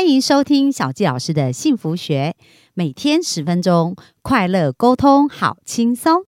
欢迎收听小纪老师的幸福学，每天十分钟，快乐沟通，好轻松。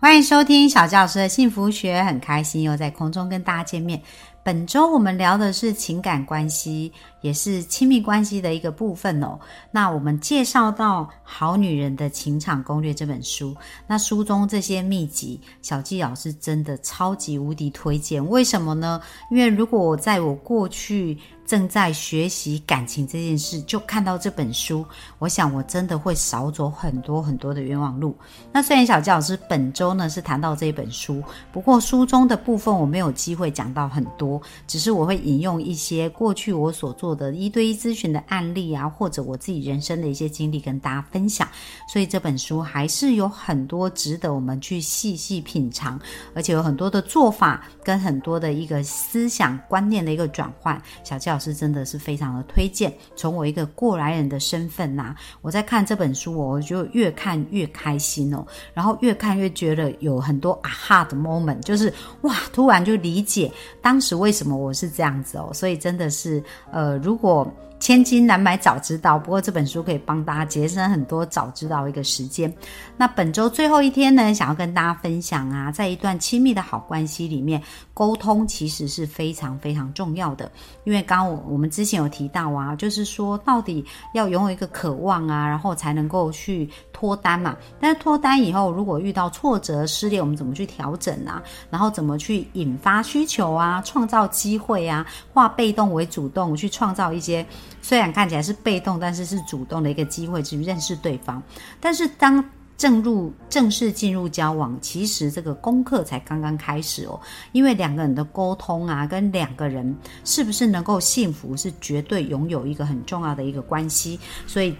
欢迎收听小纪老师的幸福学，很开心又在空中跟大家见面。本周我们聊的是情感关系，也是亲密关系的一个部分哦。那我们介绍到《好女人的情场攻略》这本书，那书中这些秘籍，小纪老师真的超级无敌推荐。为什么呢？因为如果我在我过去正在学习感情这件事，就看到这本书，我想我真的会少走很多很多的冤枉路。那虽然小纪老师本周呢是谈到这本书，不过书中的部分我没有机会讲到很多，只是我会引用一些过去我所做的一对一咨询的案例啊，或者我自己人生的一些经历跟大家分享。所以这本书还是有很多值得我们去细细品尝，而且有很多的做法跟很多的一个思想观念的一个转换。小纪老师真的是非常的推荐。从我一个过来人的身份呐、我在看这本书，我就越看越开心哦，然后越看越觉得有很多啊哈的 moment，就是哇，突然就理解当时为什么我是这样子哦，所以真的是呃，如果。千金难买早知道，不过这本书可以帮大家节省很多早知道一个时间。那本周最后一天呢，想要跟大家分享啊，在一段亲密的好关系里面，沟通其实是非常非常重要的。因为刚我我们之前有提到啊，就是说到底要拥有一个渴望啊，然后才能够去脱单嘛。但是脱单以后，如果遇到挫折、失恋，我们怎么去调整啊？然后怎么去引发需求啊，创造机会啊，化被动为主动，去创创造一些。虽然看起来是被动，但是是主动的一个机会去认识对方。但是当正入正式进入交往，其实这个功课才刚刚开始哦。因为两个人的沟通啊，跟两个人是不是能够幸福，是绝对拥有一个很重要的一个关系。所以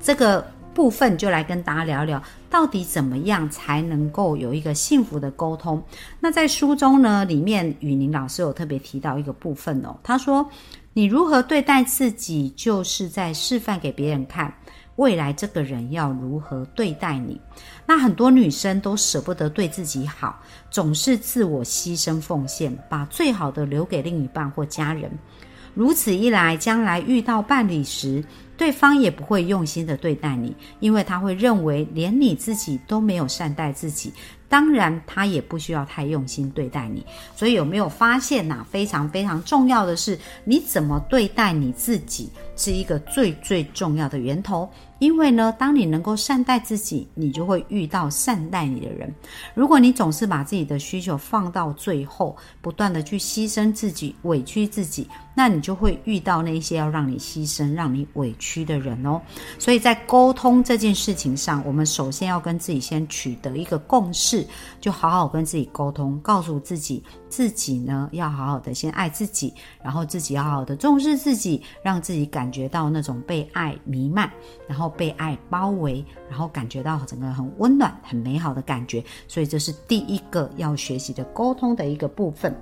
这个部分就来跟大家聊聊，到底怎么样才能够有一个幸福的沟通。那在书中呢，里面雨宁老师有特别提到一个部分哦，他说。你如何对待自己，就是在示范给别人看，未来这个人要如何对待你。那很多女生都舍不得对自己好，总是自我牺牲奉献，把最好的留给另一半或家人。如此一来，将来遇到伴侣时，对方也不会用心的对待你，因为他会认为连你自己都没有善待自己。当然，他也不需要太用心对待你。所以有没有发现呐？非常非常重要的是，你怎么对待你自己，是一个最最重要的源头。因为呢，当你能够善待自己，你就会遇到善待你的人。如果你总是把自己的需求放到最后，不断的去牺牲自己、委屈自己，那你就会遇到那些要让你牺牲、让你委屈的人哦。所以在沟通这件事情上，我们首先要跟自己先取得一个共识，就好好跟自己沟通，告诉自己，自己呢要好好的先爱自己，然后自己要好好的重视自己，让自己感觉到那种被爱弥漫，然后。被爱包围，然后感觉到整个很温暖、很美好的感觉，所以这是第一个要学习的沟通的一个部分。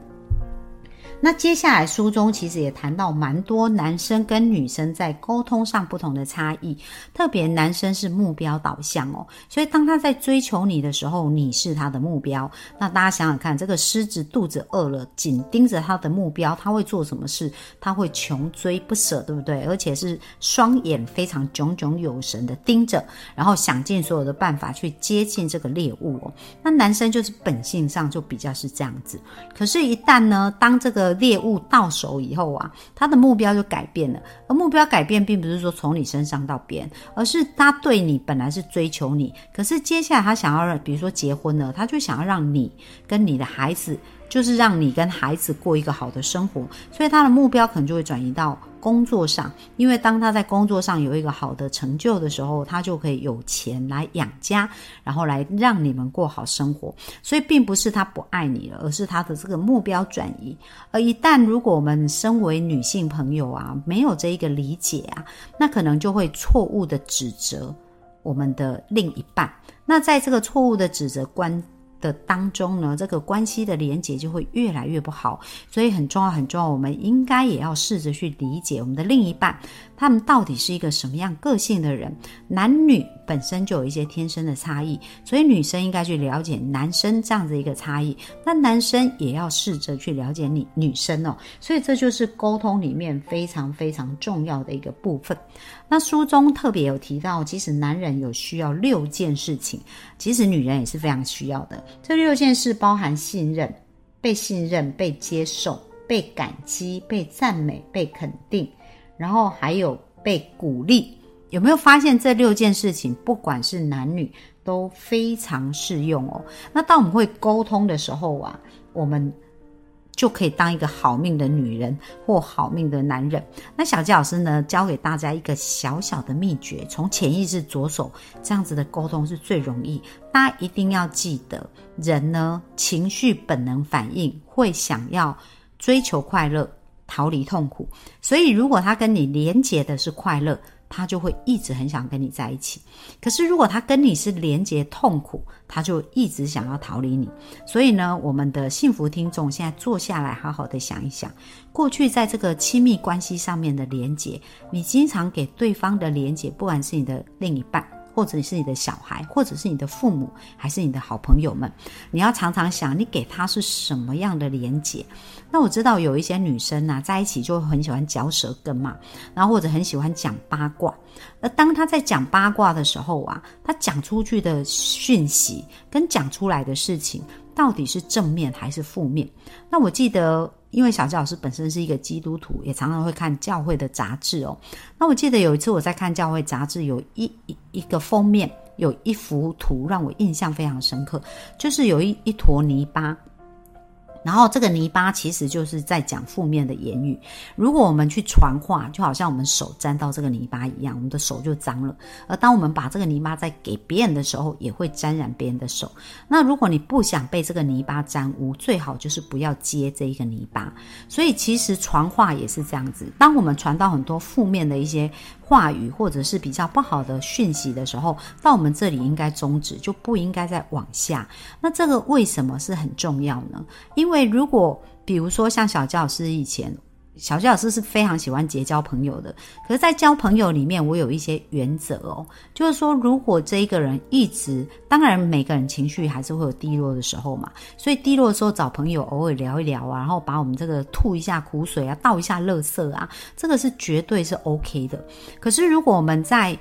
那接下来书中其实也谈到蛮多男生跟女生在沟通上不同的差异，特别男生是目标导向哦，所以当他在追求你的时候，你是他的目标。那大家想想看，这个狮子肚子饿了，紧盯着他的目标，他会做什么事？他会穷追不舍，对不对？而且是双眼非常炯炯有神的盯着，然后想尽所有的办法去接近这个猎物哦。那男生就是本性上就比较是这样子，可是，一旦呢，当这个猎物到手以后啊，他的目标就改变了。而目标改变，并不是说从你身上到别人，而是他对你本来是追求你，可是接下来他想要，比如说结婚了，他就想要让你跟你的孩子，就是让你跟孩子过一个好的生活，所以他的目标可能就会转移到。工作上，因为当他在工作上有一个好的成就的时候，他就可以有钱来养家，然后来让你们过好生活。所以并不是他不爱你了，而是他的这个目标转移。而一旦如果我们身为女性朋友啊，没有这一个理解啊，那可能就会错误的指责我们的另一半。那在这个错误的指责观的当中呢，这个关系的连接就会越来越不好。所以很重要，很重要，我们应该也要试着去理解我们的另一半，他们到底是一个什么样个性的人。男女本身就有一些天生的差异，所以女生应该去了解男生这样子一个差异，那男生也要试着去了解你女生哦。所以这就是沟通里面非常非常重要的一个部分。那书中特别有提到，即使男人有需要六件事情，其实女人也是非常需要的。这六件事包含信任、被信任、被接受、被感激、被赞美、被肯定，然后还有被鼓励。有没有发现这六件事情，不管是男女都非常适用哦？那当我们会沟通的时候啊，我们。就可以当一个好命的女人或好命的男人。那小吉老师呢，教给大家一个小小的秘诀：从潜意识着手，这样子的沟通是最容易。大家一定要记得，人呢情绪本能反应会想要追求快乐，逃离痛苦。所以，如果他跟你连结的是快乐。他就会一直很想跟你在一起，可是如果他跟你是连接痛苦，他就一直想要逃离你。所以呢，我们的幸福听众现在坐下来，好好的想一想，过去在这个亲密关系上面的连接，你经常给对方的连接，不管是你的另一半。或者你是你的小孩，或者是你的父母，还是你的好朋友们，你要常常想，你给他是什么样的连接？那我知道有一些女生呐，在一起就很喜欢嚼舌根嘛，然后或者很喜欢讲八卦。而当她在讲八卦的时候啊，她讲出去的讯息跟讲出来的事情，到底是正面还是负面？那我记得。因为小教老师本身是一个基督徒，也常常会看教会的杂志哦。那我记得有一次我在看教会杂志，有一一一个封面有一幅图让我印象非常深刻，就是有一一坨泥巴。然后这个泥巴其实就是在讲负面的言语。如果我们去传话，就好像我们手沾到这个泥巴一样，我们的手就脏了。而当我们把这个泥巴再给别人的时候，也会沾染别人的手。那如果你不想被这个泥巴沾污，最好就是不要接这一个泥巴。所以其实传话也是这样子。当我们传到很多负面的一些。话语或者是比较不好的讯息的时候，到我们这里应该终止，就不应该再往下。那这个为什么是很重要呢？因为因为如果比如说像小教师以前。小吉老师是非常喜欢结交朋友的，可是，在交朋友里面，我有一些原则哦，就是说，如果这一个人一直，当然每个人情绪还是会有低落的时候嘛，所以低落的时候找朋友偶尔聊一聊啊，然后把我们这个吐一下苦水啊，倒一下垃圾啊，这个是绝对是 OK 的。可是，如果我们在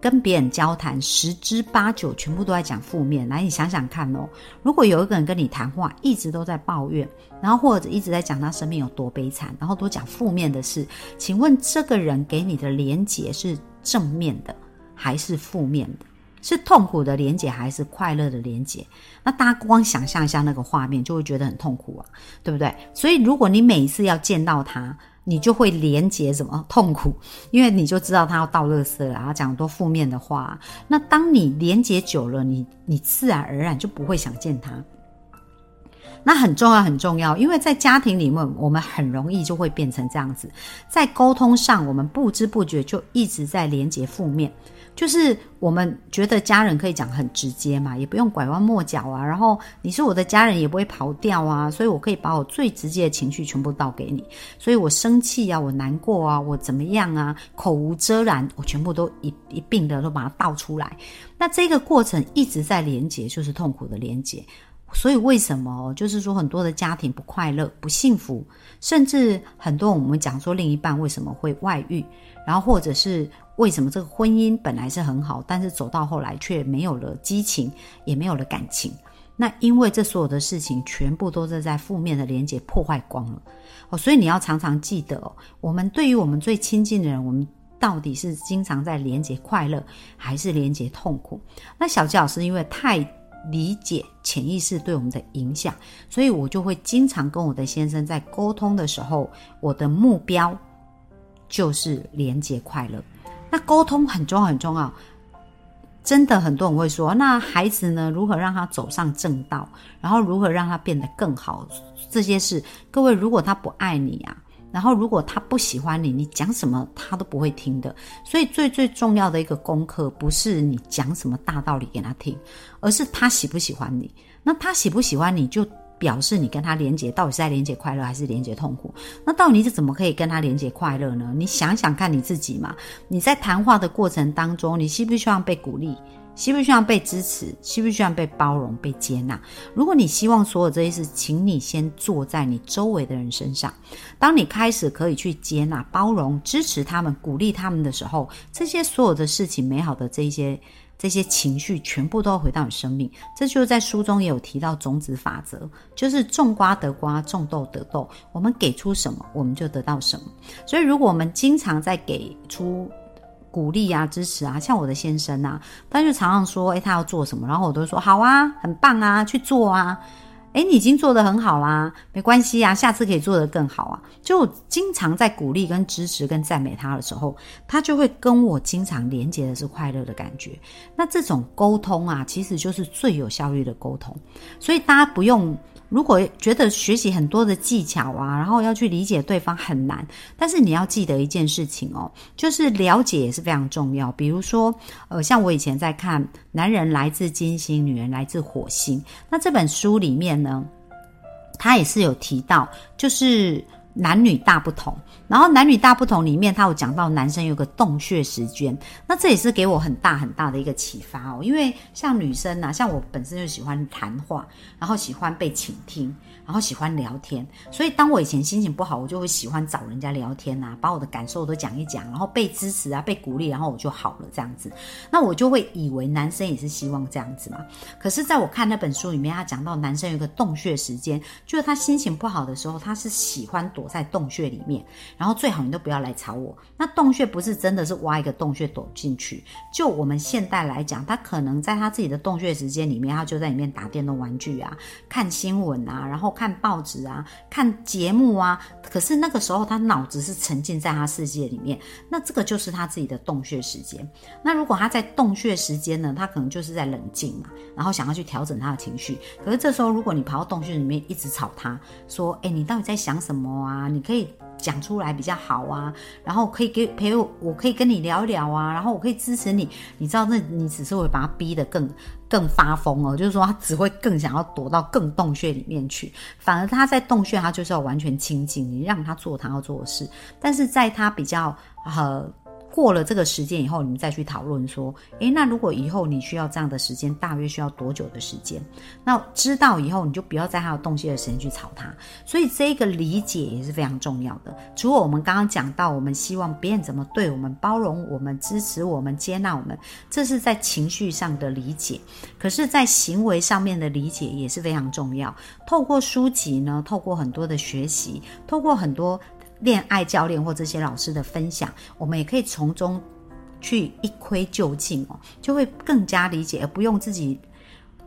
跟别人交谈，十之八九全部都在讲负面。来，你想想看哦，如果有一个人跟你谈话，一直都在抱怨，然后或者一直在讲他生命有多悲惨，然后多讲负面的事，请问这个人给你的连结是正面的还是负面的？是痛苦的连结还是快乐的连结？那大家光想象一下那个画面，就会觉得很痛苦啊，对不对？所以如果你每一次要见到他，你就会连接什么痛苦，因为你就知道他要倒垃圾了，然后讲多负面的话。那当你连接久了，你你自然而然就不会想见他。那很重要，很重要，因为在家庭里面，我们很容易就会变成这样子，在沟通上，我们不知不觉就一直在连接负面。就是我们觉得家人可以讲很直接嘛，也不用拐弯抹角啊。然后你是我的家人，也不会跑掉啊，所以我可以把我最直接的情绪全部倒给你。所以我生气啊，我难过啊，我怎么样啊，口无遮拦，我全部都一一并的都把它倒出来。那这个过程一直在连接，就是痛苦的连接。所以为什么就是说很多的家庭不快乐、不幸福，甚至很多我们讲说另一半为什么会外遇，然后或者是。为什么这个婚姻本来是很好，但是走到后来却没有了激情，也没有了感情？那因为这所有的事情全部都是在负面的连接破坏光了哦，所以你要常常记得，我们对于我们最亲近的人，我们到底是经常在连接快乐，还是连接痛苦？那小吉老师因为太理解潜意识对我们的影响，所以我就会经常跟我的先生在沟通的时候，我的目标就是连接快乐。那沟通很重要，很重要。真的，很多人会说，那孩子呢？如何让他走上正道？然后如何让他变得更好？这些事，各位，如果他不爱你啊，然后如果他不喜欢你，你讲什么他都不会听的。所以最最重要的一个功课，不是你讲什么大道理给他听，而是他喜不喜欢你。那他喜不喜欢你就表示你跟他连接到底是在连接快乐还是连接痛苦？那到底是怎么可以跟他连接快乐呢？你想想看你自己嘛。你在谈话的过程当中，你希不希望被鼓励？希不希望被支持？希不希望被包容、被接纳？如果你希望所有这些事，请你先做在你周围的人身上。当你开始可以去接纳、包容、支持他们、鼓励他们的时候，这些所有的事情、美好的这些这些情绪，全部都回到你生命。这就是在书中也有提到种子法则，就是种瓜得瓜，种豆得豆。我们给出什么，我们就得到什么。所以，如果我们经常在给出。鼓励啊，支持啊，像我的先生啊，他就常常说，诶，他要做什么，然后我都说好啊，很棒啊，去做啊。诶，你已经做得很好啦，没关系啊，下次可以做得更好啊。就经常在鼓励、跟支持、跟赞美他的时候，他就会跟我经常连接的是快乐的感觉。那这种沟通啊，其实就是最有效率的沟通。所以大家不用。如果觉得学习很多的技巧啊，然后要去理解对方很难，但是你要记得一件事情哦，就是了解也是非常重要。比如说，呃，像我以前在看《男人来自金星，女人来自火星》，那这本书里面呢，他也是有提到，就是男女大不同。然后男女大不同里面，他有讲到男生有个洞穴时间，那这也是给我很大很大的一个启发哦。因为像女生呐，像我本身就喜欢谈话，然后喜欢被倾听。然后喜欢聊天，所以当我以前心情不好，我就会喜欢找人家聊天呐，把我的感受都讲一讲，然后被支持啊，被鼓励，然后我就好了这样子。那我就会以为男生也是希望这样子嘛。可是，在我看那本书里面，他讲到男生有个洞穴时间，就是他心情不好的时候，他是喜欢躲在洞穴里面，然后最好你都不要来吵我。那洞穴不是真的是挖一个洞穴躲进去，就我们现代来讲，他可能在他自己的洞穴时间里面，他就在里面打电动玩具啊，看新闻啊，然后。看报纸啊，看节目啊，可是那个时候他脑子是沉浸在他世界里面，那这个就是他自己的洞穴时间。那如果他在洞穴时间呢，他可能就是在冷静嘛，然后想要去调整他的情绪。可是这时候，如果你跑到洞穴里面一直吵他，说：“哎，你到底在想什么啊？啊你可以讲出来比较好啊，然后可以给陪我，我可以跟你聊一聊啊，然后我可以支持你。你知道，那你只是会把他逼得更。”更发疯哦，就是说他只会更想要躲到更洞穴里面去，反而他在洞穴，他就是要完全清静，你让他做他要做的事，但是在他比较呃。过了这个时间以后，你们再去讨论说，诶，那如果以后你需要这样的时间，大约需要多久的时间？那知道以后，你就不要在他有洞穴的时间去吵他。所以这个理解也是非常重要的。除了我们刚刚讲到，我们希望别人怎么对我们，包容我们，支持我们，接纳我们，这是在情绪上的理解。可是，在行为上面的理解也是非常重要。透过书籍呢，透过很多的学习，透过很多。恋爱教练或这些老师的分享，我们也可以从中去一窥究竟哦，就会更加理解，而不用自己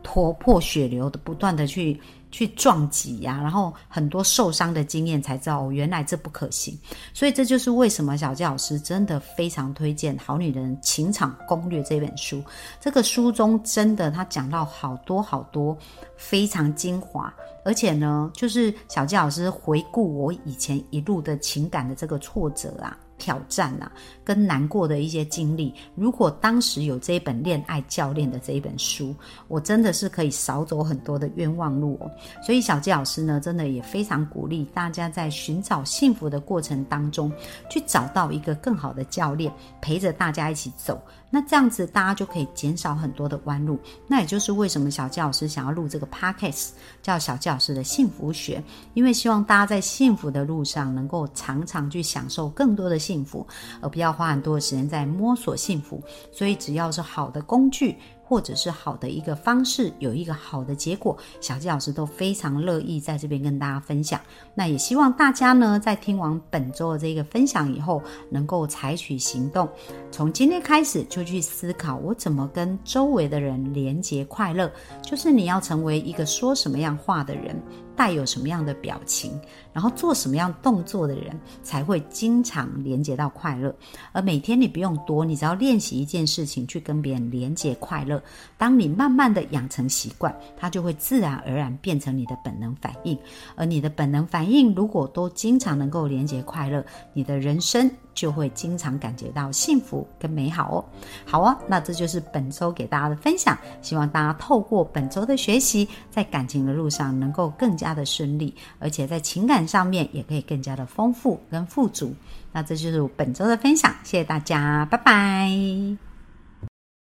头破血流的不断的去去撞击呀，然后很多受伤的经验才知道哦，原来这不可行。所以这就是为什么小纪老师真的非常推荐《好女人情场攻略》这本书。这个书中真的他讲到好多好多非常精华。而且呢，就是小纪老师回顾我以前一路的情感的这个挫折啊、挑战啊，跟难过的一些经历。如果当时有这一本恋爱教练的这一本书，我真的是可以少走很多的冤枉路哦。所以小纪老师呢，真的也非常鼓励大家在寻找幸福的过程当中，去找到一个更好的教练，陪着大家一起走。那这样子，大家就可以减少很多的弯路。那也就是为什么小纪老师想要录这个 podcast，叫小教老师的幸福学，因为希望大家在幸福的路上，能够常常去享受更多的幸幸福，而不要花很多的时间在摸索幸福。所以，只要是好的工具。或者是好的一个方式，有一个好的结果，小纪老师都非常乐意在这边跟大家分享。那也希望大家呢，在听完本周的这个分享以后，能够采取行动，从今天开始就去思考，我怎么跟周围的人连接快乐。就是你要成为一个说什么样话的人。带有什么样的表情，然后做什么样动作的人，才会经常连接到快乐。而每天你不用多，你只要练习一件事情，去跟别人连接快乐，当你慢慢的养成习惯，它就会自然而然变成你的本能反应。而你的本能反应如果都经常能够连接快乐，你的人生就会经常感觉到幸福跟美好哦。好啊，那这就是本周给大家的分享。希望大家透过本周的学习，在感情的路上能够更加的顺利，而且在情感上面也可以更加的丰富跟富足。那这就是本周的分享，谢谢大家，拜拜。